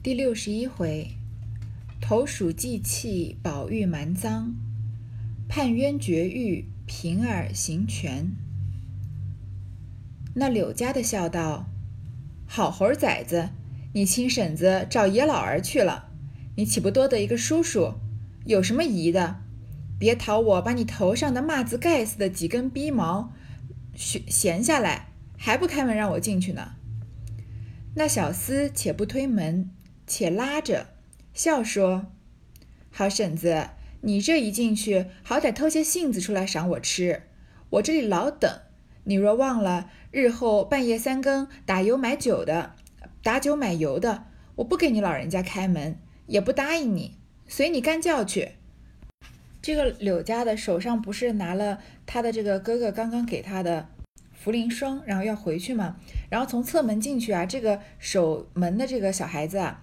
第六十一回，投鼠忌器，宝玉蛮赃；判冤绝狱，平儿行权。那柳家的笑道：“好猴崽子，你亲婶子找爷老儿去了，你岂不多得一个叔叔？有什么疑的？别讨我把你头上的袜子盖似的几根逼毛悬闲下来，还不开门让我进去呢？”那小厮且不推门。且拉着笑说：“好婶子，你这一进去，好歹偷些杏子出来赏我吃。我这里老等，你若忘了，日后半夜三更打油买酒的，打酒买油的，我不给你老人家开门，也不答应你，随你干叫去。”这个柳家的手上不是拿了他的这个哥哥刚刚给他的茯苓霜，然后要回去嘛，然后从侧门进去啊，这个守门的这个小孩子啊。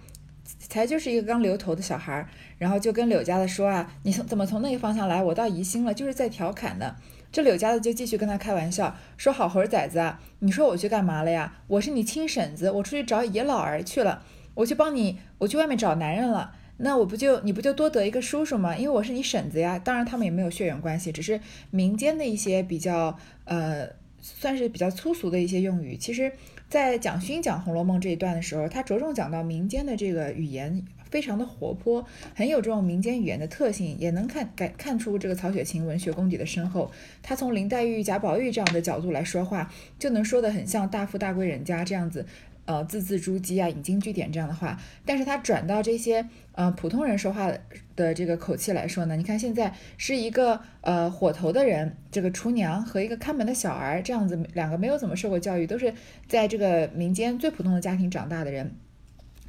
才就是一个刚留头的小孩儿，然后就跟柳家的说啊，你从怎么从那个方向来？我到宜兴了，就是在调侃呢。这柳家的就继续跟他开玩笑，说好猴崽子啊，你说我去干嘛了呀？我是你亲婶子，我出去找爷老儿去了，我去帮你，我去外面找男人了，那我不就你不就多得一个叔叔吗？因为我是你婶子呀。当然他们也没有血缘关系，只是民间的一些比较呃，算是比较粗俗的一些用语。其实。在蒋勋讲《红楼梦》这一段的时候，他着重讲到民间的这个语言非常的活泼，很有这种民间语言的特性，也能看感看出这个曹雪芹文学功底的深厚。他从林黛玉、贾宝玉这样的角度来说话，就能说得很像大富大贵人家这样子。呃，字字珠玑啊，引经据典这样的话，但是他转到这些呃普通人说话的这个口气来说呢，你看现在是一个呃火头的人，这个厨娘和一个看门的小儿这样子，两个没有怎么受过教育，都是在这个民间最普通的家庭长大的人，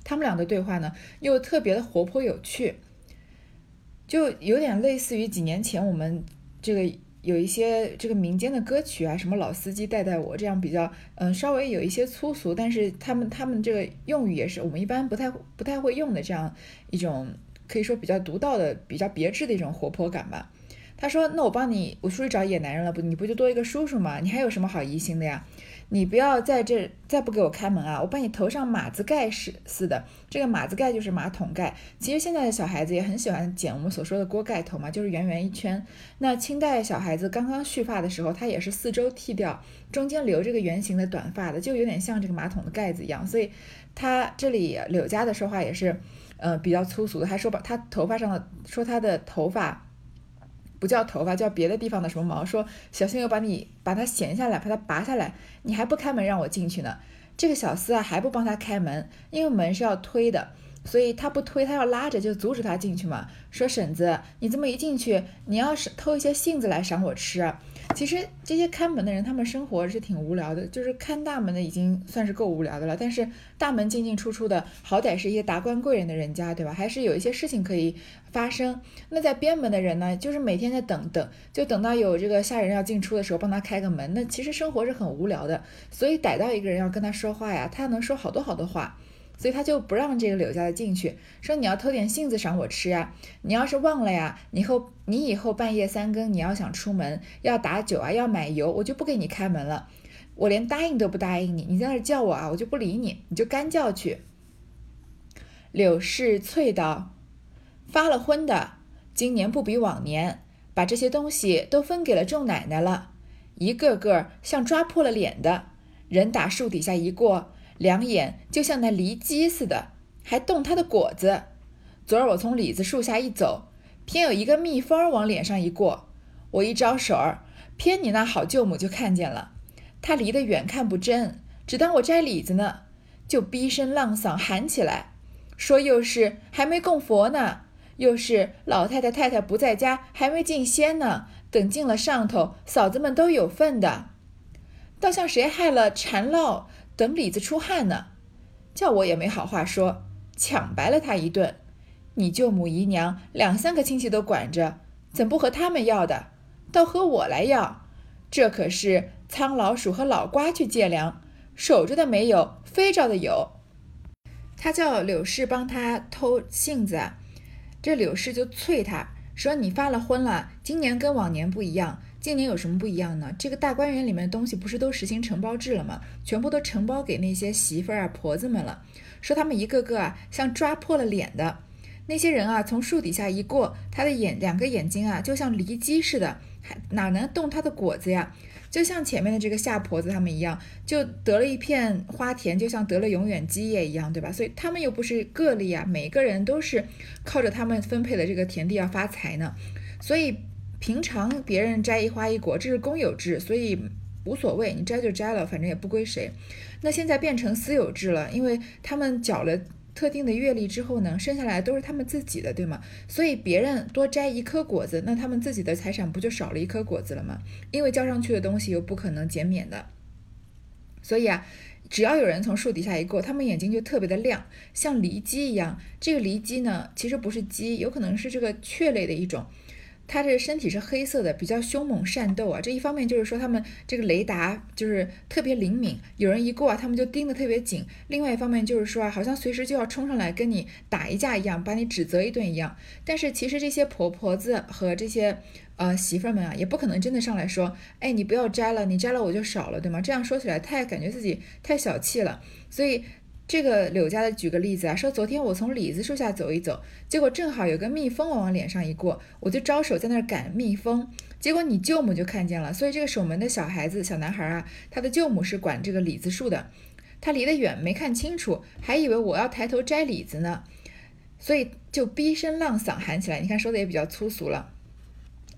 他们俩的对话呢又特别的活泼有趣，就有点类似于几年前我们这个。有一些这个民间的歌曲啊，什么老司机带带我，这样比较嗯稍微有一些粗俗，但是他们他们这个用语也是我们一般不太不太会用的这样一种可以说比较独到的、比较别致的一种活泼感吧。他说：“那我帮你，我出去找野男人了，不，你不就多一个叔叔吗？你还有什么好疑心的呀？你不要在这再不给我开门啊！我把你头上马子盖似似的，这个马子盖就是马桶盖。其实现在的小孩子也很喜欢剪我们所说的锅盖头嘛，就是圆圆一圈。那清代小孩子刚刚蓄发的时候，他也是四周剃掉，中间留这个圆形的短发的，就有点像这个马桶的盖子一样。所以他这里柳家的说话也是，呃，比较粗俗的，还说把他头发上的说他的头发。”不叫头发，叫别的地方的什么毛？说小心又把你把它闲下来，把它拔下来，你还不开门让我进去呢？这个小厮啊还不帮他开门，因为门是要推的，所以他不推，他要拉着就阻止他进去嘛。说婶子，你这么一进去，你要是偷一些杏子来赏我吃。其实这些看门的人，他们生活是挺无聊的，就是看大门的已经算是够无聊的了。但是大门进进出出的，好歹是一些达官贵人的人家，对吧？还是有一些事情可以发生。那在边门的人呢，就是每天在等等，就等到有这个下人要进出的时候，帮他开个门。那其实生活是很无聊的，所以逮到一个人要跟他说话呀，他能说好多好多话。所以他就不让这个柳家的进去，说你要偷点杏子赏我吃呀。你要是忘了呀，以后你以后半夜三更你要想出门要打酒啊，要买油，我就不给你开门了。我连答应都不答应你，你在那叫我啊，我就不理你，你就干叫去。柳氏啐道：“发了昏的，今年不比往年，把这些东西都分给了众奶奶了，一个个像抓破了脸的，人打树底下一过。”两眼就像那狸鸡似的，还动它的果子。昨儿我从李子树下一走，偏有一个蜜蜂往脸上一过，我一招手儿，偏你那好舅母就看见了。他离得远看不真，只当我摘李子呢，就逼声浪嗓喊起来，说又是还没供佛呢，又是老太太太太不在家，还没进仙呢。等进了上头，嫂子们都有份的，倒像谁害了缠烙。等李子出汗呢，叫我也没好话说，抢白了他一顿。你舅母姨娘两三个亲戚都管着，怎不和他们要的，倒和我来要？这可是苍老鼠和老瓜去借粮，守着的没有，非着的有。他叫柳氏帮他偷杏子，这柳氏就啐他说：“你发了昏了，今年跟往年不一样。”今年有什么不一样呢？这个大观园里面的东西不是都实行承包制了吗？全部都承包给那些媳妇儿啊、婆子们了。说他们一个个啊，像抓破了脸的那些人啊，从树底下一过，他的眼两个眼睛啊，就像离鸡似的，还哪能动他的果子呀？就像前面的这个夏婆子他们一样，就得了一片花田，就像得了永远基业一样，对吧？所以他们又不是个例啊，每个人都是靠着他们分配的这个田地要发财呢。所以平常别人摘一花一果，这是公有制，所以无所谓，你摘就摘了，反正也不归谁。那现在变成私有制了，因为他们缴了特定的月历之后呢，剩下来都是他们自己的，对吗？所以别人多摘一颗果子，那他们自己的财产不就少了一颗果子了吗？因为交上去的东西又不可能减免的，所以啊，只要有人从树底下一过，他们眼睛就特别的亮，像离鸡一样。这个离鸡呢，其实不是鸡，有可能是这个雀类的一种。它这身体是黑色的，比较凶猛善斗啊。这一方面就是说，他们这个雷达就是特别灵敏，有人一过啊，他们就盯得特别紧。另外一方面就是说啊，好像随时就要冲上来跟你打一架一样，把你指责一顿一样。但是其实这些婆婆子和这些呃媳妇儿们啊，也不可能真的上来说，哎，你不要摘了，你摘了我就少了，对吗？这样说起来太感觉自己太小气了，所以。这个柳家的举个例子啊，说昨天我从李子树下走一走，结果正好有个蜜蜂往我脸上一过，我就招手在那儿赶蜜蜂，结果你舅母就看见了，所以这个守门的小孩子小男孩啊，他的舅母是管这个李子树的，他离得远没看清楚，还以为我要抬头摘李子呢，所以就逼声浪嗓喊起来，你看说的也比较粗俗了。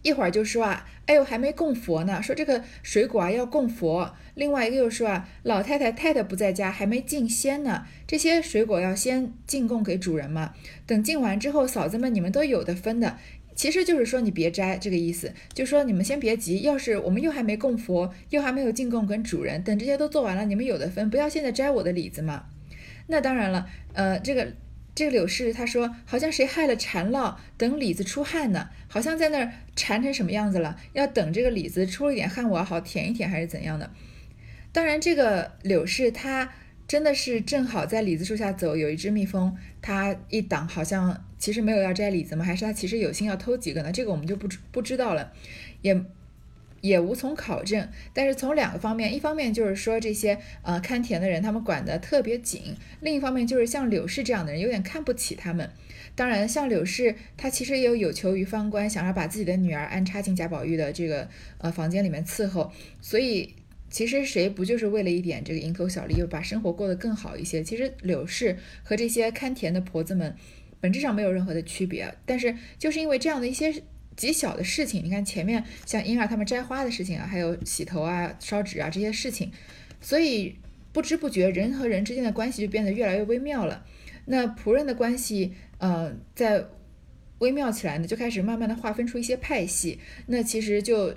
一会儿就说啊，哎呦，还没供佛呢。说这个水果啊要供佛。另外一个又说啊，老太太太太不在家，还没敬仙呢。这些水果要先进贡给主人嘛。等敬完之后，嫂子们你们都有的分的。其实就是说你别摘这个意思，就说你们先别急。要是我们又还没供佛，又还没有进贡给主人，等这些都做完了，你们有的分，不要现在摘我的李子嘛。那当然了，呃，这个。这个柳氏他说，好像谁害了缠烙，等李子出汗呢？好像在那儿缠成什么样子了？要等这个李子出了一点汗，我好舔一舔，还是怎样的？当然，这个柳氏他真的是正好在李子树下走，有一只蜜蜂，他一挡，好像其实没有要摘李子吗？还是他其实有心要偷几个呢？这个我们就不不知道了，也。也无从考证，但是从两个方面，一方面就是说这些呃看田的人他们管得特别紧，另一方面就是像柳氏这样的人有点看不起他们。当然，像柳氏她其实也有有求于方官，想要把自己的女儿安插进贾宝玉的这个呃房间里面伺候，所以其实谁不就是为了一点这个蝇头小利，又把生活过得更好一些？其实柳氏和这些看田的婆子们本质上没有任何的区别，但是就是因为这样的一些。极小的事情，你看前面像婴儿他们摘花的事情啊，还有洗头啊、烧纸啊这些事情，所以不知不觉人和人之间的关系就变得越来越微妙了。那仆人的关系，呃，在微妙起来呢，就开始慢慢的划分出一些派系，那其实就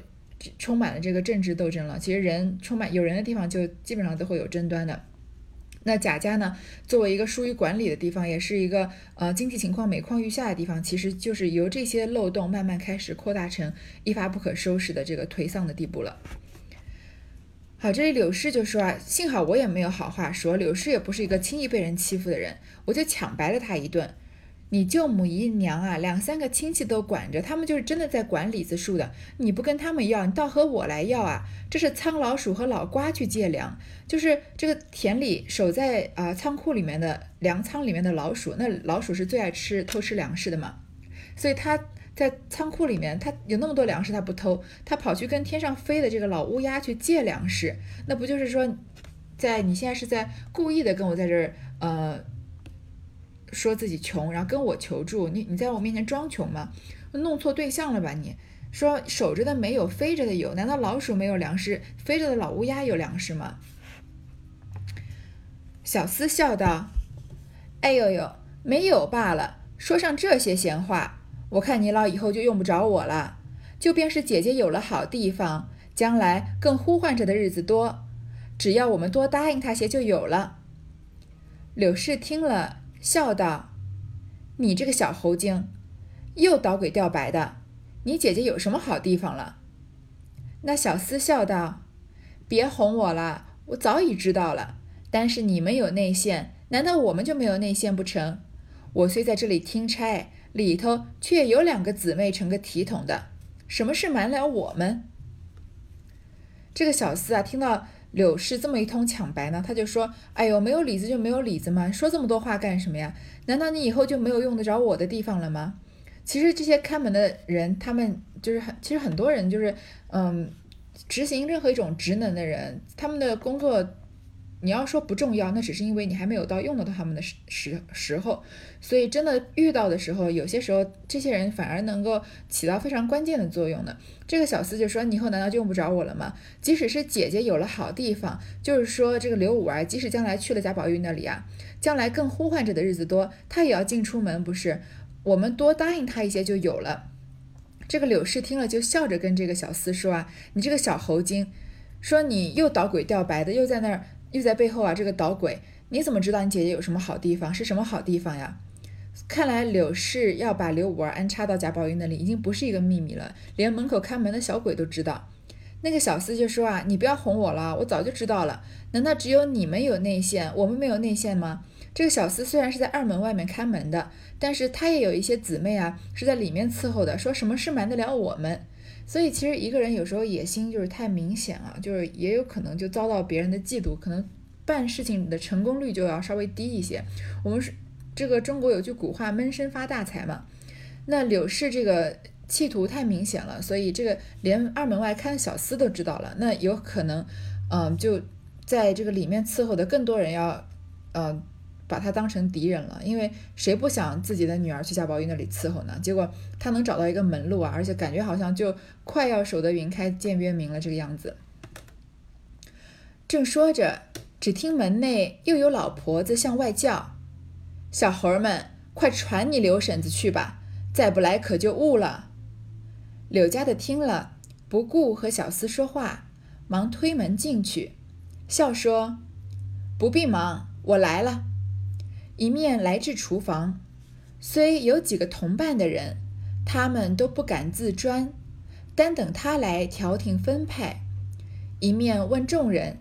充满了这个政治斗争了。其实人充满有人的地方，就基本上都会有争端的。那贾家呢，作为一个疏于管理的地方，也是一个呃经济情况每况愈下的地方，其实就是由这些漏洞慢慢开始扩大成一发不可收拾的这个颓丧的地步了。好，这里柳氏就说啊，幸好我也没有好话说，柳氏也不是一个轻易被人欺负的人，我就抢白了他一顿。你舅母姨娘啊，两三个亲戚都管着，他们就是真的在管李子树的。你不跟他们要，你倒和我来要啊！这是仓老鼠和老瓜去借粮，就是这个田里守在啊仓库里面的粮仓里面的老鼠。那老鼠是最爱吃偷吃粮食的嘛，所以他在仓库里面，他有那么多粮食，他不偷，他跑去跟天上飞的这个老乌鸦去借粮食，那不就是说，在你现在是在故意的跟我在这儿呃。说自己穷，然后跟我求助，你你在我面前装穷吗？弄错对象了吧？你说守着的没有，飞着的有，难道老鼠没有粮食，飞着的老乌鸦有粮食吗？小厮笑道：“哎呦呦，没有罢了。说上这些闲话，我看你老以后就用不着我了。就便是姐姐有了好地方，将来更呼唤着的日子多，只要我们多答应他些，就有了。”柳氏听了。笑道：“你这个小猴精，又捣鬼吊白的！你姐姐有什么好地方了？”那小厮笑道：“别哄我了，我早已知道了。但是你们有内线，难道我们就没有内线不成？我虽在这里听差，里头却有两个姊妹成个体统的，什么事瞒了我们？”这个小厮啊，听到柳氏这么一通抢白呢，他就说：“哎呦，没有里子就没有里子吗，说这么多话干什么呀？难道你以后就没有用得着我的地方了吗？”其实这些看门的人，他们就是很，其实很多人就是，嗯，执行任何一种职能的人，他们的工作。你要说不重要，那只是因为你还没有到用得到他们的时时时候，所以真的遇到的时候，有些时候这些人反而能够起到非常关键的作用呢。这个小厮就说：“你以后难道就用不着我了吗？即使是姐姐有了好地方，就是说这个刘五儿，即使将来去了贾宝玉那里啊，将来更呼唤着的日子多，他也要进出门，不是？我们多答应他一些就有了。”这个柳氏听了就笑着跟这个小厮说：“啊，你这个小猴精，说你又捣鬼吊白的，又在那儿。”又在背后啊，这个捣鬼，你怎么知道你姐姐有什么好地方？是什么好地方呀？看来柳氏要把刘五儿安插到贾宝玉那里，已经不是一个秘密了，连门口看门的小鬼都知道。那个小厮就说啊，你不要哄我了，我早就知道了。难道只有你们有内线，我们没有内线吗？这个小厮虽然是在二门外面看门的，但是他也有一些姊妹啊，是在里面伺候的。说什么事瞒得了我们？所以其实一个人有时候野心就是太明显了，就是也有可能就遭到别人的嫉妒，可能办事情的成功率就要稍微低一些。我们是这个中国有句古话，闷声发大财嘛。那柳氏这个企图太明显了，所以这个连二门外看小厮都知道了。那有可能，嗯，就在这个里面伺候的更多人要，嗯。把他当成敌人了，因为谁不想自己的女儿去贾宝玉那里伺候呢？结果他能找到一个门路啊，而且感觉好像就快要守得云开见月明了这个样子。正说着，只听门内又有老婆子向外叫：“小猴儿们，快传你刘婶子去吧，再不来可就误了。”柳家的听了，不顾和小厮说话，忙推门进去，笑说：“不必忙，我来了。”一面来至厨房，虽有几个同伴的人，他们都不敢自专，单等他来调停分派。一面问众人：“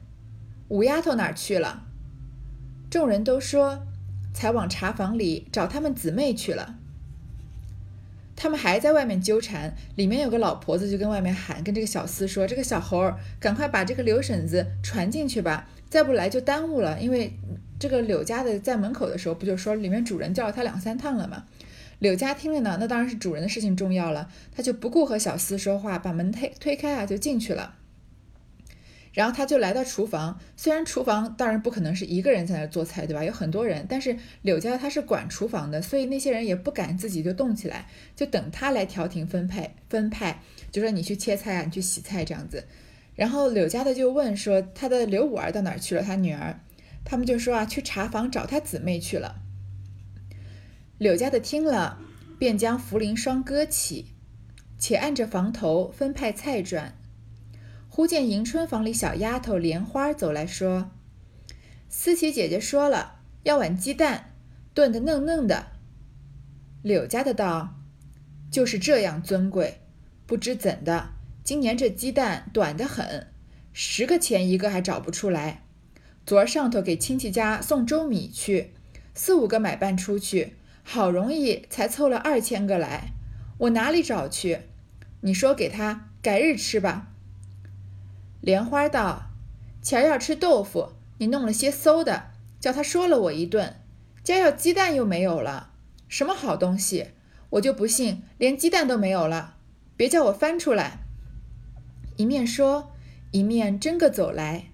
五丫头哪儿去了？”众人都说：“才往茶房里找他们姊妹去了。”他们还在外面纠缠，里面有个老婆子就跟外面喊，跟这个小厮说：“这个小猴儿，赶快把这个刘婶子传进去吧，再不来就耽误了，因为。”这个柳家的在门口的时候，不就说里面主人叫了他两三趟了吗？柳家听了呢，那当然是主人的事情重要了，他就不顾和小厮说话，把门推推开啊，就进去了。然后他就来到厨房，虽然厨房当然不可能是一个人在那做菜，对吧？有很多人，但是柳家他是管厨房的，所以那些人也不敢自己就动起来，就等他来调停分配分派，就说你去切菜啊，你去洗菜这样子。然后柳家的就问说，他的刘五儿到哪儿去了？他女儿。他们就说啊，去茶房找他姊妹去了。柳家的听了，便将茯苓霜搁起，且按着房头分派菜转。忽见迎春房里小丫头莲花走来说：“思琪姐姐说了，要碗鸡蛋，炖得嫩嫩的。”柳家的道：“就是这样尊贵，不知怎的，今年这鸡蛋短得很，十个钱一个还找不出来。”昨儿上头给亲戚家送粥米去，四五个买办出去，好容易才凑了二千个来，我哪里找去？你说给他改日吃吧。莲花道：“前儿要吃豆腐，你弄了些馊的，叫他说了我一顿。家要鸡蛋又没有了，什么好东西？我就不信连鸡蛋都没有了。别叫我翻出来。”一面说，一面真个走来。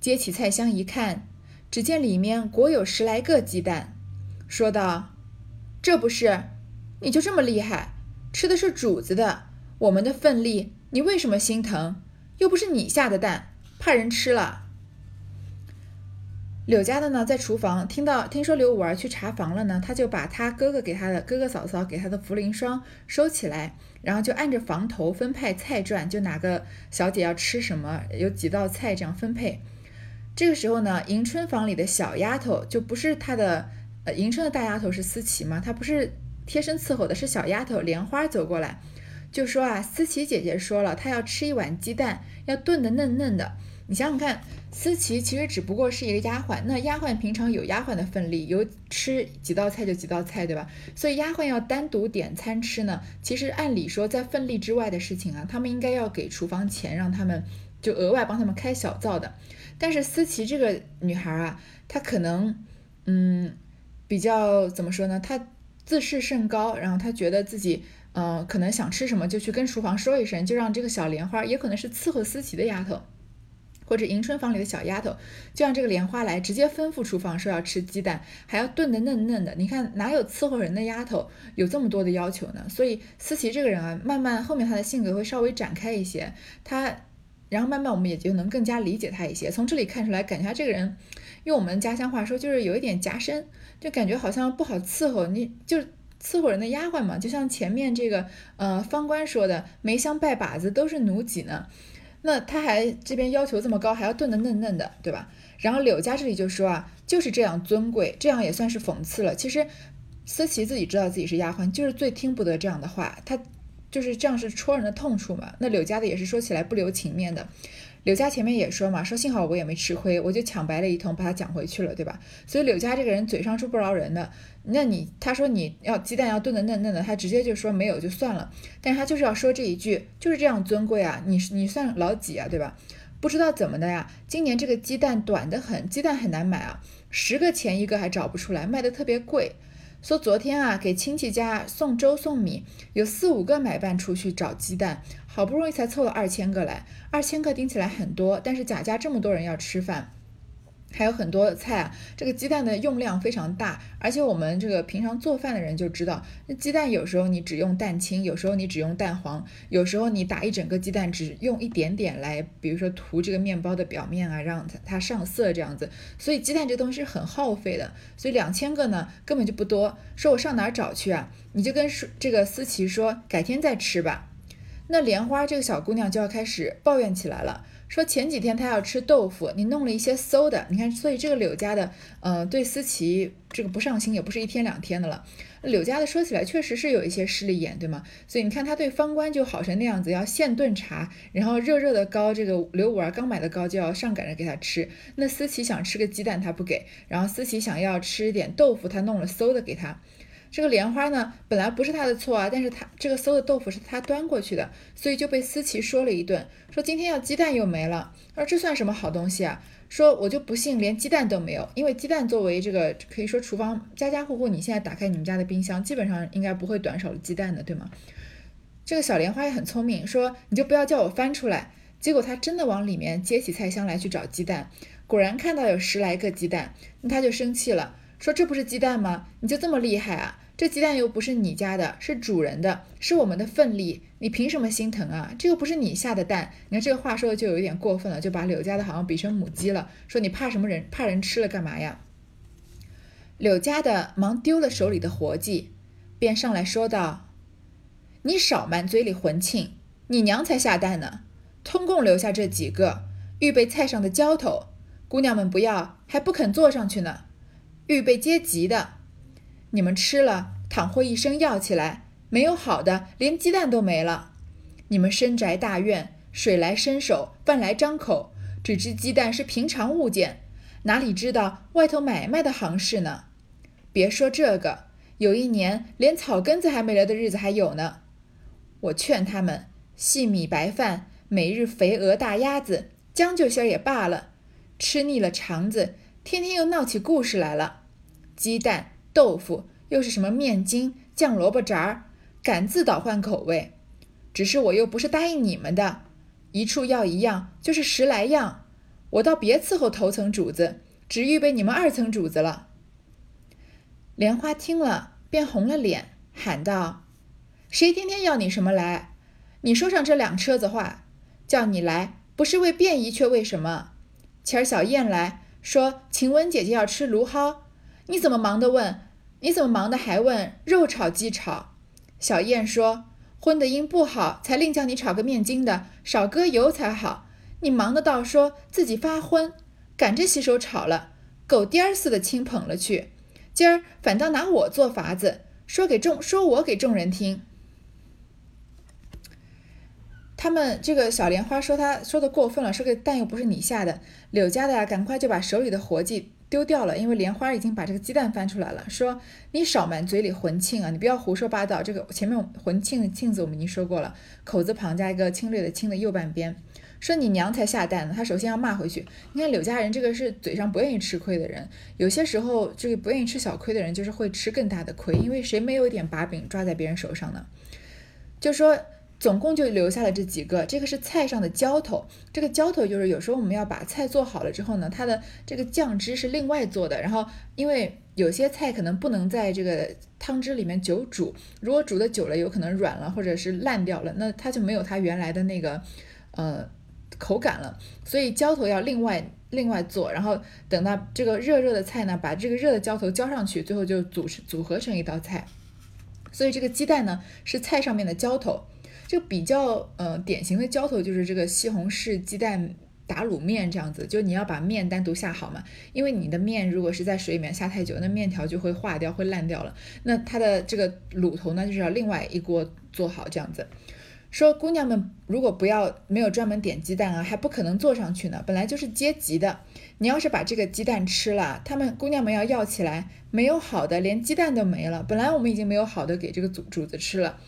接起菜箱一看，只见里面裹有十来个鸡蛋，说道：“这不是，你就这么厉害，吃的是主子的，我们的份力，你为什么心疼？又不是你下的蛋，怕人吃了。”柳家的呢，在厨房听到听说刘五儿去查房了呢，他就把他哥哥给他的哥哥嫂嫂给他的茯苓霜收起来，然后就按着房头分派菜转，就哪个小姐要吃什么，有几道菜这样分配。这个时候呢，迎春房里的小丫头就不是她的，呃，迎春的大丫头是思琪嘛，她不是贴身伺候的，是小丫头莲花走过来，就说啊，思琪姐姐说了，她要吃一碗鸡蛋，要炖的嫩嫩的。你想想看，思琪其实只不过是一个丫鬟，那丫鬟平常有丫鬟的份例，有吃几道菜就几道菜，对吧？所以丫鬟要单独点餐吃呢，其实按理说在份例之外的事情啊，他们应该要给厨房钱，让他们。就额外帮他们开小灶的。但是思琪这个女孩啊，她可能嗯比较怎么说呢？她自视甚高，然后她觉得自己嗯可能想吃什么就去跟厨房说一声，就让这个小莲花也可能是伺候思琪的丫头。或者迎春房里的小丫头，就让这个莲花来直接吩咐厨房说要吃鸡蛋，还要炖得嫩嫩的。你看哪有伺候人的丫头有这么多的要求呢？所以思琪这个人啊，慢慢后面她的性格会稍微展开一些，她，然后慢慢我们也就能更加理解他一些。从这里看出来，感觉他这个人，用我们家乡话说就是有一点夹生，就感觉好像不好伺候，你就伺候人的丫鬟嘛。就像前面这个呃方官说的，梅香拜把子都是奴己呢。那他还这边要求这么高，还要炖得嫩嫩的，对吧？然后柳家这里就说啊，就是这样尊贵，这样也算是讽刺了。其实思琪自己知道自己是丫鬟，就是最听不得这样的话，他就是这样是戳人的痛处嘛。那柳家的也是说起来不留情面的。柳家前面也说嘛，说幸好我也没吃亏，我就抢白了一通，把他讲回去了，对吧？所以柳家这个人嘴上是不饶人的。那你他说你要鸡蛋要炖的嫩嫩的，他直接就说没有就算了，但是他就是要说这一句，就是这样尊贵啊，你你算老几啊，对吧？不知道怎么的呀，今年这个鸡蛋短得很，鸡蛋很难买啊，十个钱一个还找不出来，卖的特别贵。说昨天啊，给亲戚家送粥送米，有四五个买办出去找鸡蛋，好不容易才凑了二千个来。二千个听起来很多，但是贾家这么多人要吃饭。还有很多菜啊，这个鸡蛋的用量非常大，而且我们这个平常做饭的人就知道，那鸡蛋有时候你只用蛋清，有时候你只用蛋黄，有时候你打一整个鸡蛋只用一点点来，比如说涂这个面包的表面啊，让它它上色这样子，所以鸡蛋这东西是很耗费的，所以两千个呢根本就不多。说我上哪儿找去啊？你就跟这个思琪说，改天再吃吧。那莲花这个小姑娘就要开始抱怨起来了。说前几天他要吃豆腐，你弄了一些馊的，你看，所以这个柳家的，呃，对思琪这个不上心也不是一天两天的了。柳家的说起来确实是有一些势利眼，对吗？所以你看他对方官就好成那样子，要现炖茶，然后热热的糕，这个刘五儿刚买的糕就要上赶着给他吃。那思琪想吃个鸡蛋，他不给；然后思琪想要吃点豆腐，他弄了馊的给他。这个莲花呢，本来不是他的错啊，但是他这个馊的豆腐是他端过去的，所以就被思琪说了一顿，说今天要鸡蛋又没了，说这算什么好东西啊？说我就不信连鸡蛋都没有，因为鸡蛋作为这个可以说厨房家家户户，你现在打开你们家的冰箱，基本上应该不会短少了鸡蛋的，对吗？这个小莲花也很聪明，说你就不要叫我翻出来，结果他真的往里面接起菜箱来去找鸡蛋，果然看到有十来个鸡蛋，那他就生气了。说这不是鸡蛋吗？你就这么厉害啊？这鸡蛋又不是你家的，是主人的，是我们的份力，你凭什么心疼啊？这又不是你下的蛋。你看这个话说的就有点过分了，就把柳家的好像比成母鸡了。说你怕什么人？怕人吃了干嘛呀？柳家的忙丢了手里的活计，便上来说道：“你少满嘴里混庆，你娘才下蛋呢，通共留下这几个，预备菜上的浇头，姑娘们不要，还不肯坐上去呢。”预备接急的，你们吃了，倘或一声要起来，没有好的，连鸡蛋都没了。你们深宅大院，水来伸手，饭来张口，只知鸡蛋是平常物件，哪里知道外头买卖的行市呢？别说这个，有一年连草根子还没了的日子还有呢。我劝他们，细米白饭，每日肥鹅大鸭子，将就些也罢了，吃腻了肠子，天天又闹起故事来了。鸡蛋、豆腐，又是什么面筋、酱萝卜渣儿，敢自倒换口味。只是我又不是答应你们的，一处要一样，就是十来样，我倒别伺候头层主子，只预备你们二层主子了。莲花听了，便红了脸，喊道：“谁天天要你什么来？你说上这两车子话，叫你来不是为便宜，却为什么？前儿小燕来说，晴雯姐姐要吃芦蒿。”你怎么忙的问？你怎么忙的还问肉炒鸡炒？小燕说：“荤的因不好，才另叫你炒个面筋的，少搁油才好。你忙的倒说自己发昏，赶着洗手炒了，狗颠儿似的轻捧了去。今儿反倒拿我做法子，说给众说我给众人听。他们这个小莲花说他说的过分了，说个蛋又不是你下的。柳家的，赶快就把手里的活计。”丢掉了，因为莲花已经把这个鸡蛋翻出来了，说你少满嘴里混庆啊，你不要胡说八道。这个前面混庆的庆字我们已经说过了，口字旁加一个侵略的侵的右半边，说你娘才下蛋呢，他首先要骂回去。你看柳家人这个是嘴上不愿意吃亏的人，有些时候这个不愿意吃小亏的人，就是会吃更大的亏，因为谁没有一点把柄抓在别人手上呢？就说。总共就留下了这几个，这个是菜上的浇头。这个浇头就是有时候我们要把菜做好了之后呢，它的这个酱汁是另外做的。然后因为有些菜可能不能在这个汤汁里面久煮，如果煮的久了，有可能软了或者是烂掉了，那它就没有它原来的那个呃口感了。所以浇头要另外另外做，然后等到这个热热的菜呢，把这个热的浇头浇上去，最后就组组合成一道菜。所以这个鸡蛋呢是菜上面的浇头。就比较呃典型的浇头就是这个西红柿鸡蛋打卤面这样子，就你要把面单独下好嘛，因为你的面如果是在水里面下太久，那面条就会化掉，会烂掉了。那它的这个卤头呢，就是要另外一锅做好这样子。说姑娘们如果不要没有专门点鸡蛋啊，还不可能做上去呢。本来就是阶级的，你要是把这个鸡蛋吃了，他们姑娘们要要起来，没有好的，连鸡蛋都没了。本来我们已经没有好的给这个主主子吃了。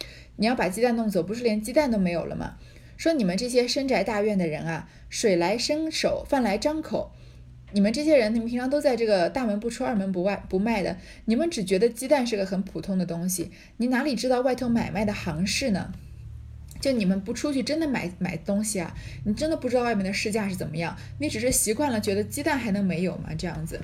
你要把鸡蛋弄走，不是连鸡蛋都没有了吗？说你们这些深宅大院的人啊，水来伸手，饭来张口。你们这些人，你们平常都在这个大门不出二门不外不迈的，你们只觉得鸡蛋是个很普通的东西，你哪里知道外头买卖的行市呢？就你们不出去真的买买东西啊，你真的不知道外面的市价是怎么样，你只是习惯了觉得鸡蛋还能没有吗？这样子。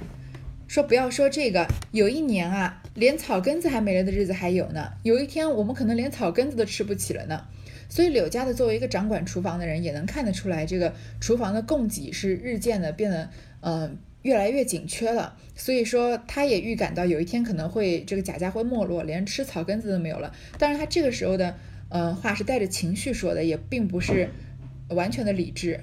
说不要说这个，有一年啊，连草根子还没了的日子还有呢。有一天，我们可能连草根子都吃不起了呢。所以柳家的作为一个掌管厨房的人，也能看得出来，这个厨房的供给是日渐的变得，呃，越来越紧缺了。所以说，他也预感到有一天可能会这个贾家会没落，连吃草根子都没有了。但是，他这个时候的，呃，话是带着情绪说的，也并不是完全的理智。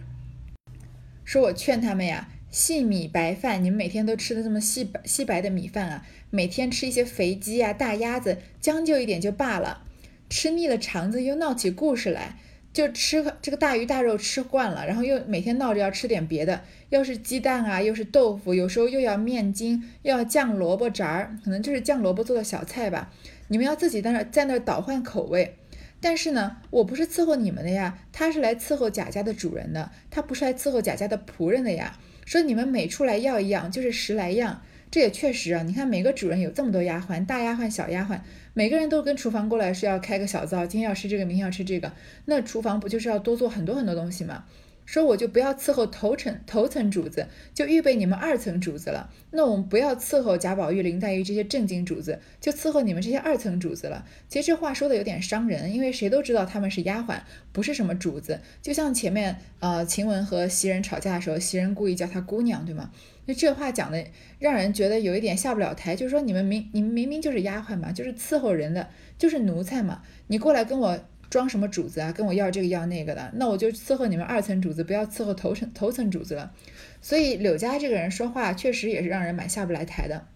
说我劝他们呀。细米白饭，你们每天都吃的这么细白细白的米饭啊？每天吃一些肥鸡啊、大鸭子，将就一点就罢了。吃腻了肠子又闹起故事来，就吃这个大鱼大肉吃惯了，然后又每天闹着要吃点别的，又是鸡蛋啊，又是豆腐，有时候又要面筋，又要酱萝卜渣儿，可能就是酱萝卜做的小菜吧。你们要自己在那在那倒换口味。但是呢，我不是伺候你们的呀，他是来伺候贾家的主人的，他不是来伺候贾家的仆人的呀。说你们每出来要一样，就是十来样，这也确实啊。你看每个主人有这么多丫鬟，大丫鬟、小丫鬟，每个人都跟厨房过来是要开个小灶，今天要吃这个，明天要吃这个，那厨房不就是要多做很多很多东西吗？说我就不要伺候头层头层主子，就预备你们二层主子了。那我们不要伺候贾宝玉、林黛玉这些正经主子，就伺候你们这些二层主子了。其实这话说的有点伤人，因为谁都知道他们是丫鬟，不是什么主子。就像前面呃晴雯和袭人吵架的时候，袭人故意叫她姑娘，对吗？那这话讲的让人觉得有一点下不了台，就是说你们明你们明明就是丫鬟嘛，就是伺候人的，就是奴才嘛，你过来跟我。装什么主子啊？跟我要这个要那个的，那我就伺候你们二层主子，不要伺候头层头层主子了。所以柳家这个人说话确实也是让人蛮下不来台的。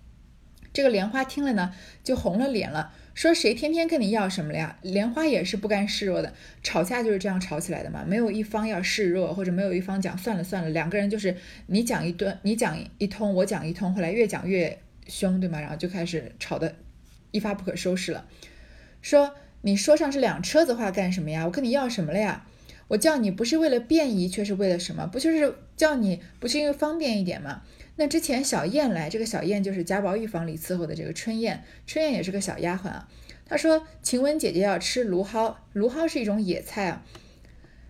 这个莲花听了呢，就红了脸了，说谁天天跟你要什么了呀？莲花也是不甘示弱的，吵架就是这样吵起来的嘛，没有一方要示弱，或者没有一方讲算了算了，两个人就是你讲一顿，你讲一通，我讲一通，后来越讲越凶，对吗？然后就开始吵得一发不可收拾了，说。你说上是两车子话干什么呀？我跟你要什么了呀？我叫你不是为了便宜，却是为了什么？不就是叫你不是因为方便一点吗？那之前小燕来，这个小燕就是贾宝玉房里伺候的这个春燕，春燕也是个小丫鬟啊。她说晴雯姐姐要吃芦蒿，芦蒿是一种野菜啊。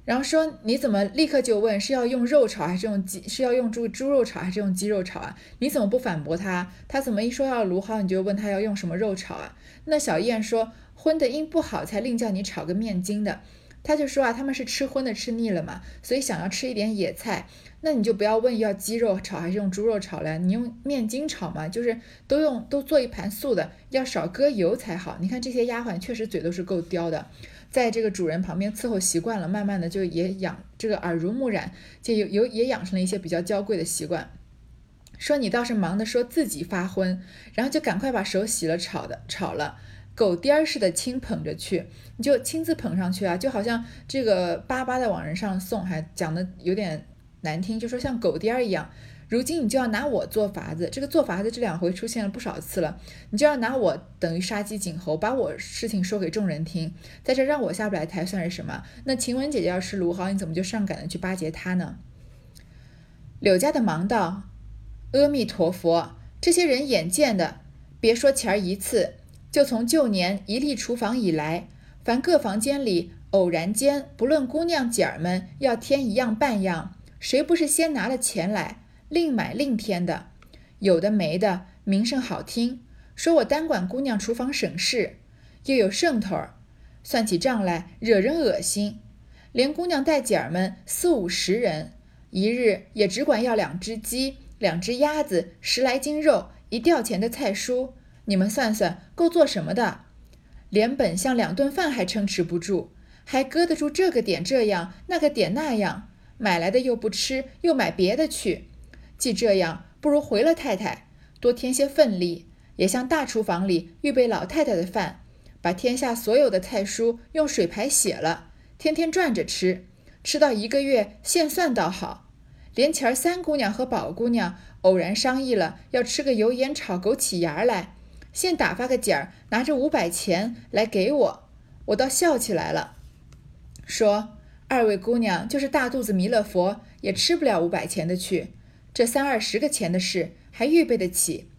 然后说你怎么立刻就问是要用肉炒还是用鸡？是要用猪猪肉炒还是用鸡肉炒啊？你怎么不反驳他？他怎么一说要芦蒿，你就问他要用什么肉炒啊？那小燕说。荤的因不好，才另叫你炒个面筋的。他就说啊，他们是吃荤的吃腻了嘛，所以想要吃一点野菜。那你就不要问要鸡肉炒还是用猪肉炒了，你用面筋炒嘛，就是都用都做一盘素的，要少搁油才好。你看这些丫鬟确实嘴都是够刁的，在这个主人旁边伺候习惯了，慢慢的就也养这个耳濡目染，就有有也养成了一些比较娇贵的习惯。说你倒是忙的说自己发昏，然后就赶快把手洗了炒的炒了。狗颠儿似的亲捧着去，你就亲自捧上去啊，就好像这个巴巴的往人上送，还讲的有点难听，就说像狗颠儿一样。如今你就要拿我做法子，这个做法子这两回出现了不少次了，你就要拿我等于杀鸡儆猴，把我事情说给众人听，在这让我下不来台算是什么？那晴雯姐姐要吃卢蒿，你怎么就上赶着去巴结她呢？柳家的忙道：“阿弥陀佛，这些人眼见的，别说前儿一次，就从旧年一立厨房以来，凡各房间里偶然间，不论姑娘姐儿们要添一样半样，谁不是先拿了钱来？”另买另添的，有的没的，名声好听，说我单管姑娘厨房省事，又有剩头儿，算起账来惹人恶心。连姑娘带姐儿们四五十人，一日也只管要两只鸡、两只鸭子、十来斤肉、一吊钱的菜蔬，你们算算够做什么的？连本相两顿饭还撑持不住，还搁得住这个点这样，那个点那样，买来的又不吃，又买别的去。既这样，不如回了太太，多添些份力，也像大厨房里预备老太太的饭，把天下所有的菜蔬用水牌写了，天天转着吃，吃到一个月现算倒好。连前三姑娘和宝姑娘偶然商议了，要吃个油盐炒枸杞芽来，现打发个姐儿拿着五百钱来给我，我倒笑起来了，说二位姑娘就是大肚子弥勒佛，也吃不了五百钱的去。这三二十个钱的事还预备得起，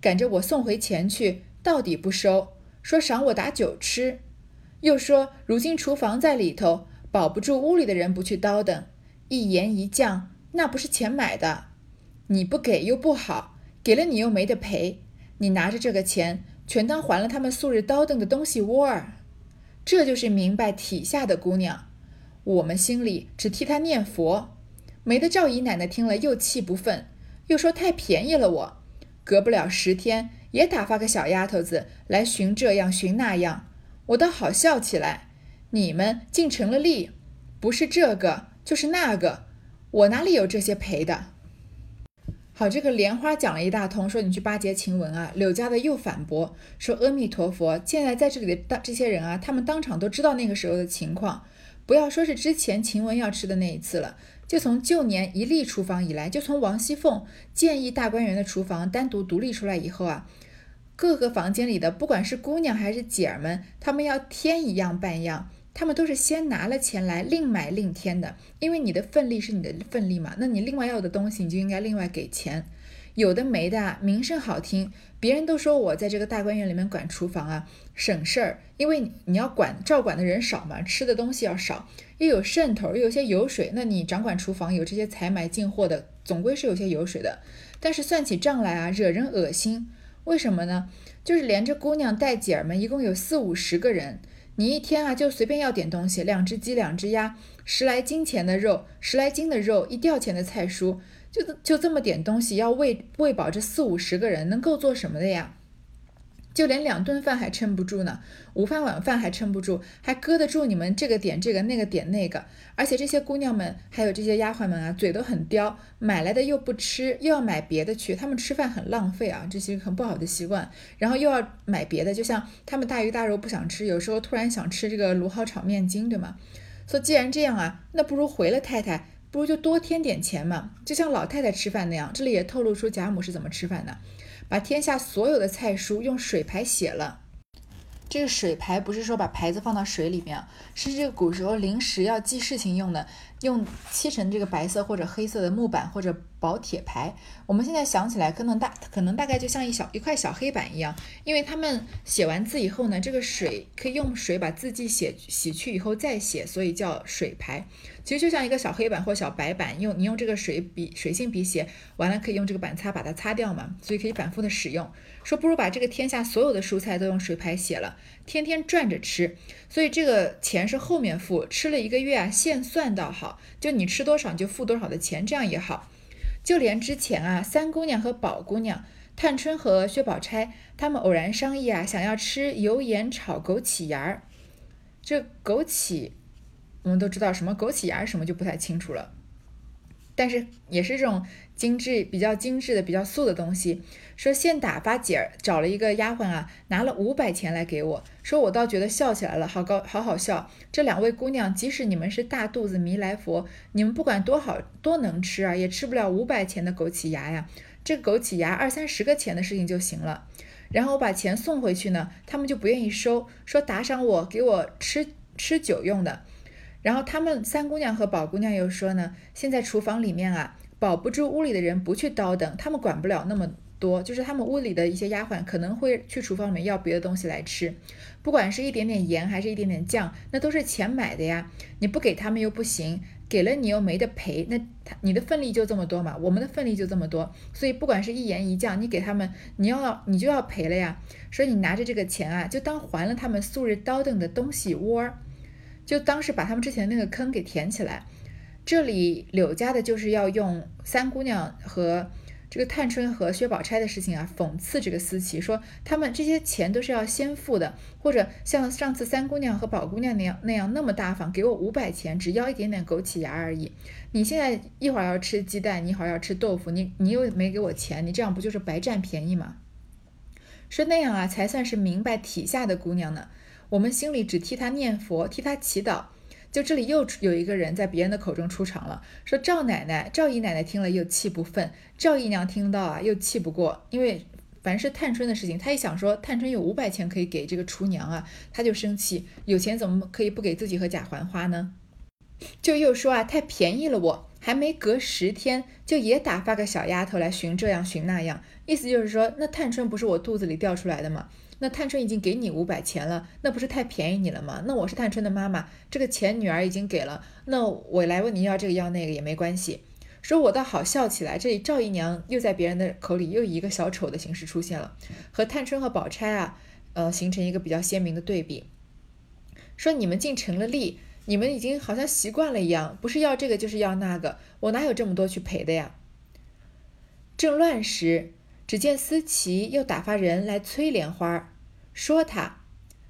赶着我送回钱去，到底不收，说赏我打酒吃，又说如今厨房在里头，保不住屋里的人不去叨等，一盐一酱，那不是钱买的，你不给又不好，给了你又没得赔，你拿着这个钱，全当还了他们素日叨瞪的东西窝儿，这就是明白体下的姑娘，我们心里只替她念佛。没的赵姨奶奶听了又气不忿，又说太便宜了我。隔不了十天，也打发个小丫头子来寻这样寻那样，我倒好笑起来。你们竟成了利，不是这个就是那个，我哪里有这些赔的？好，这个莲花讲了一大通，说你去巴结晴雯啊。柳家的又反驳说阿弥陀佛，现在在这里的当这些人啊，他们当场都知道那个时候的情况，不要说是之前晴雯要吃的那一次了。就从旧年一立厨房以来，就从王熙凤建议大观园的厨房单独独立出来以后啊，各个房间里的不管是姑娘还是姐儿们，他们要添一样半样，他们都是先拿了钱来另买另添的，因为你的份力是你的份力嘛，那你另外要的东西你就应该另外给钱。有的没的，名声好听，别人都说我在这个大观园里面管厨房啊，省事儿，因为你要管照管的人少嘛，吃的东西要少，又有渗透，又有些油水，那你掌管厨房有这些采买进货的，总归是有些油水的。但是算起账来啊，惹人恶心。为什么呢？就是连着姑娘带姐儿们，一共有四五十个人，你一天啊就随便要点东西，两只鸡，两只鸭，十来斤钱的肉，十来斤的肉，一吊钱的菜蔬。就就这么点东西，要喂喂饱这四五十个人，能够做什么的呀？就连两顿饭还撑不住呢，午饭晚饭还撑不住，还搁得住你们这个点这个那个点那个？而且这些姑娘们还有这些丫鬟们啊，嘴都很刁，买来的又不吃，又要买别的去。他们吃饭很浪费啊，这些很不好的习惯。然后又要买别的，就像他们大鱼大肉不想吃，有时候突然想吃这个芦蒿炒面筋，对吗？说既然这样啊，那不如回了太太。不如就多添点钱嘛，就像老太太吃饭那样。这里也透露出贾母是怎么吃饭的，把天下所有的菜蔬用水牌写了。这个水牌不是说把牌子放到水里面，是这个古时候临时要记事情用的。用漆成这个白色或者黑色的木板或者薄铁牌，我们现在想起来可能大可能大概就像一小一块小黑板一样，因为他们写完字以后呢，这个水可以用水把字迹写洗去以后再写，所以叫水牌。其实就像一个小黑板或小白板，用你用这个水笔水性笔写完了，可以用这个板擦把它擦掉嘛，所以可以反复的使用。说不如把这个天下所有的蔬菜都用水牌写了，天天转着吃，所以这个钱是后面付，吃了一个月啊，现算到。就你吃多少你就付多少的钱，这样也好。就连之前啊，三姑娘和宝姑娘、探春和薛宝钗他们偶然商议啊，想要吃油盐炒枸杞芽儿。这枸杞，我们都知道什么枸杞芽什么就不太清楚了。但是也是这种精致、比较精致的、比较素的东西。说现打发姐儿找了一个丫鬟啊，拿了五百钱来给我，说我倒觉得笑起来了，好高，好好笑。这两位姑娘，即使你们是大肚子弥来佛，你们不管多好多能吃啊，也吃不了五百钱的枸杞芽呀。这枸杞芽二三十个钱的事情就行了。然后我把钱送回去呢，他们就不愿意收，说打赏我给我吃吃酒用的。然后他们三姑娘和宝姑娘又说呢，现在厨房里面啊，保不住屋里的人不去叨等，他们管不了那么。多就是他们屋里的一些丫鬟可能会去厨房里面要别的东西来吃，不管是一点点盐还是一点点酱，那都是钱买的呀。你不给他们又不行，给了你又没得赔，那他你的份力就这么多嘛，我们的份力就这么多，所以不管是一盐一酱，你给他们，你要你就要赔了呀。所以你拿着这个钱啊，就当还了他们素日叨等的东西窝，就当是把他们之前那个坑给填起来。这里柳家的就是要用三姑娘和。这个探春和薛宝钗的事情啊，讽刺这个思琪说，他们这些钱都是要先付的，或者像上次三姑娘和宝姑娘那样那样那么大方，给我五百钱，只要一点点枸杞芽而已。你现在一会儿要吃鸡蛋，你一会儿要吃豆腐，你你又没给我钱，你这样不就是白占便宜吗？说那样啊，才算是明白体下的姑娘呢。我们心里只替她念佛，替她祈祷。就这里又有一个人在别人的口中出场了，说赵奶奶、赵姨奶奶听了又气不愤，赵姨娘听到啊又气不过，因为凡是探春的事情，她一想说探春有五百钱可以给这个厨娘啊，她就生气，有钱怎么可以不给自己和贾环花呢？就又说啊太便宜了，我还没隔十天就也打发个小丫头来寻这样寻那样，意思就是说那探春不是我肚子里掉出来的吗？那探春已经给你五百钱了，那不是太便宜你了吗？那我是探春的妈妈，这个钱女儿已经给了，那我来问你要这个要那个也没关系。说我倒好笑起来，这里赵姨娘又在别人的口里又以一个小丑的形式出现了，和探春和宝钗啊，呃，形成一个比较鲜明的对比。说你们竟成了例，你们已经好像习惯了一样，不是要这个就是要那个，我哪有这么多去赔的呀？正乱时。只见思琪又打发人来催莲花，说他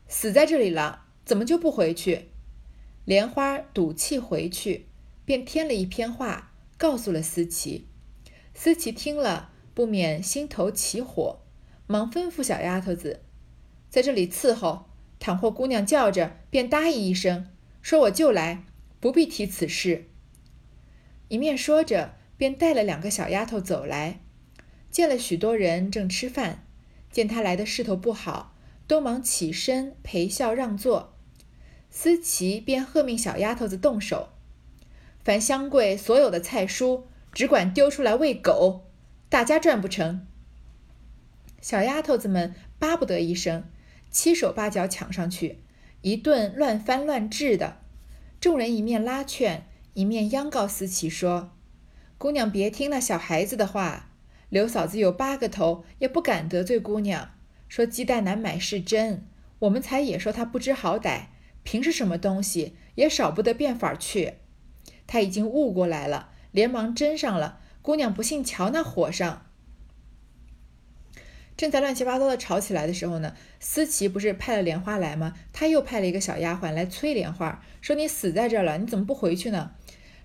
死在这里了，怎么就不回去？莲花赌气回去，便添了一篇话，告诉了思琪。思琪听了，不免心头起火，忙吩咐小丫头子在这里伺候，倘或姑娘叫着，便答应一声，说我就来，不必提此事。一面说着，便带了两个小丫头走来。见了许多人正吃饭，见他来的势头不好，都忙起身陪笑让座。思琪便喝命小丫头子动手，凡香柜所有的菜蔬，只管丢出来喂狗，大家赚不成。小丫头子们巴不得一声，七手八脚抢上去，一顿乱翻乱掷的。众人一面拉劝，一面央告思琪说：“姑娘别听那小孩子的话。”刘嫂子有八个头，也不敢得罪姑娘。说鸡蛋难买是真，我们才也说他不知好歹，凭是什么东西，也少不得变法去。他已经悟过来了，连忙争上了。姑娘不信，瞧那火上。正在乱七八糟的吵起来的时候呢，思琪不是派了莲花来吗？他又派了一个小丫鬟来催莲花，说你死在这儿了，你怎么不回去呢？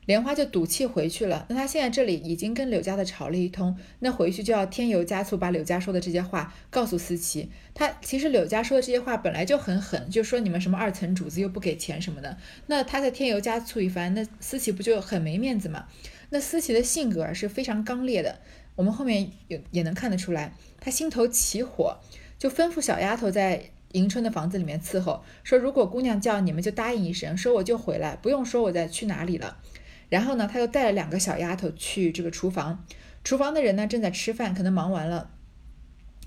莲花就赌气回去了。那他现在这里已经跟柳家的吵了一通，那回去就要添油加醋，把柳家说的这些话告诉思琪。他其实柳家说的这些话本来就很狠，就说你们什么二层主子又不给钱什么的。那他再添油加醋一番，那思琪不就很没面子吗？那思琪的性格是非常刚烈的，我们后面有也能看得出来，他心头起火，就吩咐小丫头在迎春的房子里面伺候，说如果姑娘叫你们就答应一声，说我就回来，不用说我在去哪里了。然后呢，他又带了两个小丫头去这个厨房，厨房的人呢正在吃饭，可能忙完了，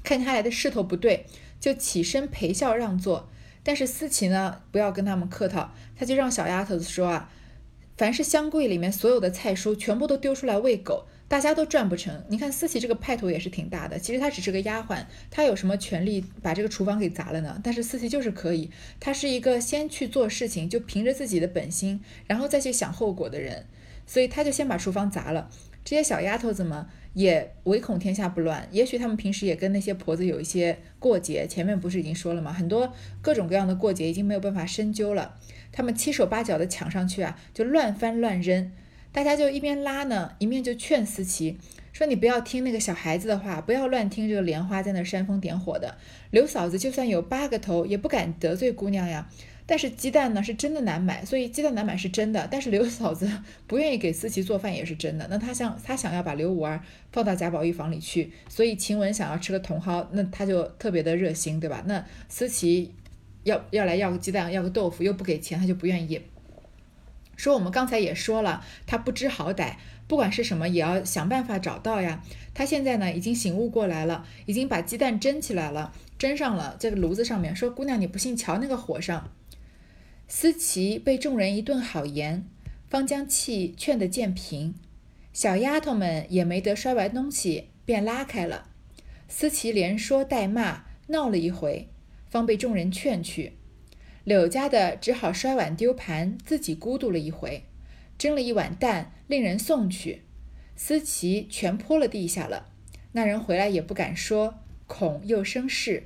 看他来的势头不对，就起身陪笑让座。但是思琪呢，不要跟他们客套，他就让小丫头子说啊，凡是香柜里面所有的菜蔬，全部都丢出来喂狗，大家都赚不成。你看思琪这个派头也是挺大的，其实她只是个丫鬟，她有什么权利把这个厨房给砸了呢？但是思琪就是可以，她是一个先去做事情，就凭着自己的本心，然后再去想后果的人。所以她就先把厨房砸了。这些小丫头子们也唯恐天下不乱，也许他们平时也跟那些婆子有一些过节。前面不是已经说了吗？很多各种各样的过节已经没有办法深究了。他们七手八脚的抢上去啊，就乱翻乱扔。大家就一边拉呢，一面就劝思琪说：“你不要听那个小孩子的话，不要乱听这个莲花在那煽风点火的。刘嫂子就算有八个头，也不敢得罪姑娘呀。但是鸡蛋呢是真的难买，所以鸡蛋难买是真的。但是刘嫂子不愿意给思琪做饭也是真的。那她想，她想要把刘五儿放到贾宝玉房里去，所以晴雯想要吃个茼蒿，那她就特别的热心，对吧？那思琪要要来要个鸡蛋，要个豆腐，又不给钱，她就不愿意。”说我们刚才也说了，他不知好歹，不管是什么也要想办法找到呀。他现在呢已经醒悟过来了，已经把鸡蛋蒸起来了，蒸上了这个炉子上面。说姑娘你不信，瞧那个火上。思琪被众人一顿好言，方将气劝得渐平，小丫头们也没得摔完东西，便拉开了。思琪连说带骂，闹了一回，方被众人劝去。柳家的只好摔碗丢盘，自己孤独了一回，蒸了一碗蛋，令人送去。思琪全泼了地下了，那人回来也不敢说，恐又生事。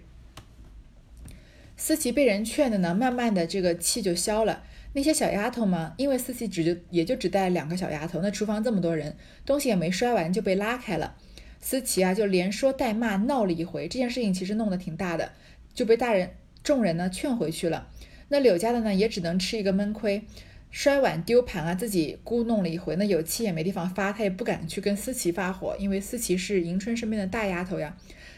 思琪被人劝的呢，慢慢的这个气就消了。那些小丫头嘛，因为思琪只就也就只带两个小丫头，那厨房这么多人，东西也没摔完就被拉开了。思琪啊，就连说带骂闹了一回，这件事情其实弄得挺大的，就被大人众人呢劝回去了。那柳家的呢，也只能吃一个闷亏，摔碗丢盘啊，自己咕弄了一回，那有气也没地方发，他也不敢去跟思琪发火，因为思琪是迎春身边的大丫头呀，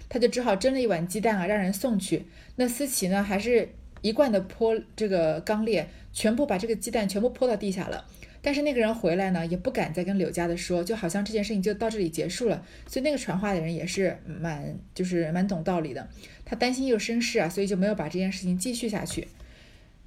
他就只好蒸了一碗鸡蛋啊，让人送去。那思琪呢，还是一贯的泼这个刚烈，全部把这个鸡蛋全部泼到地下了。但是那个人回来呢，也不敢再跟柳家的说，就好像这件事情就到这里结束了。所以那个传话的人也是蛮就是蛮懂道理的，他担心又生事啊，所以就没有把这件事情继续下去。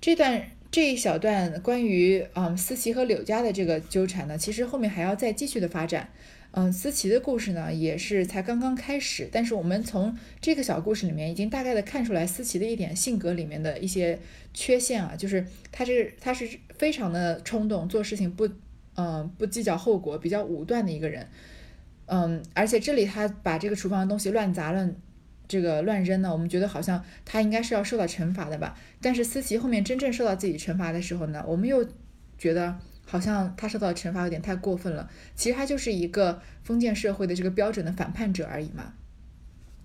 这段这一小段关于嗯思琪和柳家的这个纠缠呢，其实后面还要再继续的发展。嗯，思琪的故事呢也是才刚刚开始，但是我们从这个小故事里面已经大概的看出来思琪的一点性格里面的一些缺陷啊，就是他是他是非常的冲动，做事情不嗯不计较后果，比较武断的一个人。嗯，而且这里他把这个厨房的东西乱砸乱。这个乱扔呢，我们觉得好像他应该是要受到惩罚的吧？但是思琪后面真正受到自己惩罚的时候呢，我们又觉得好像他受到的惩罚有点太过分了。其实他就是一个封建社会的这个标准的反叛者而已嘛。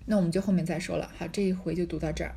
那我们就后面再说了。好，这一回就读到这儿。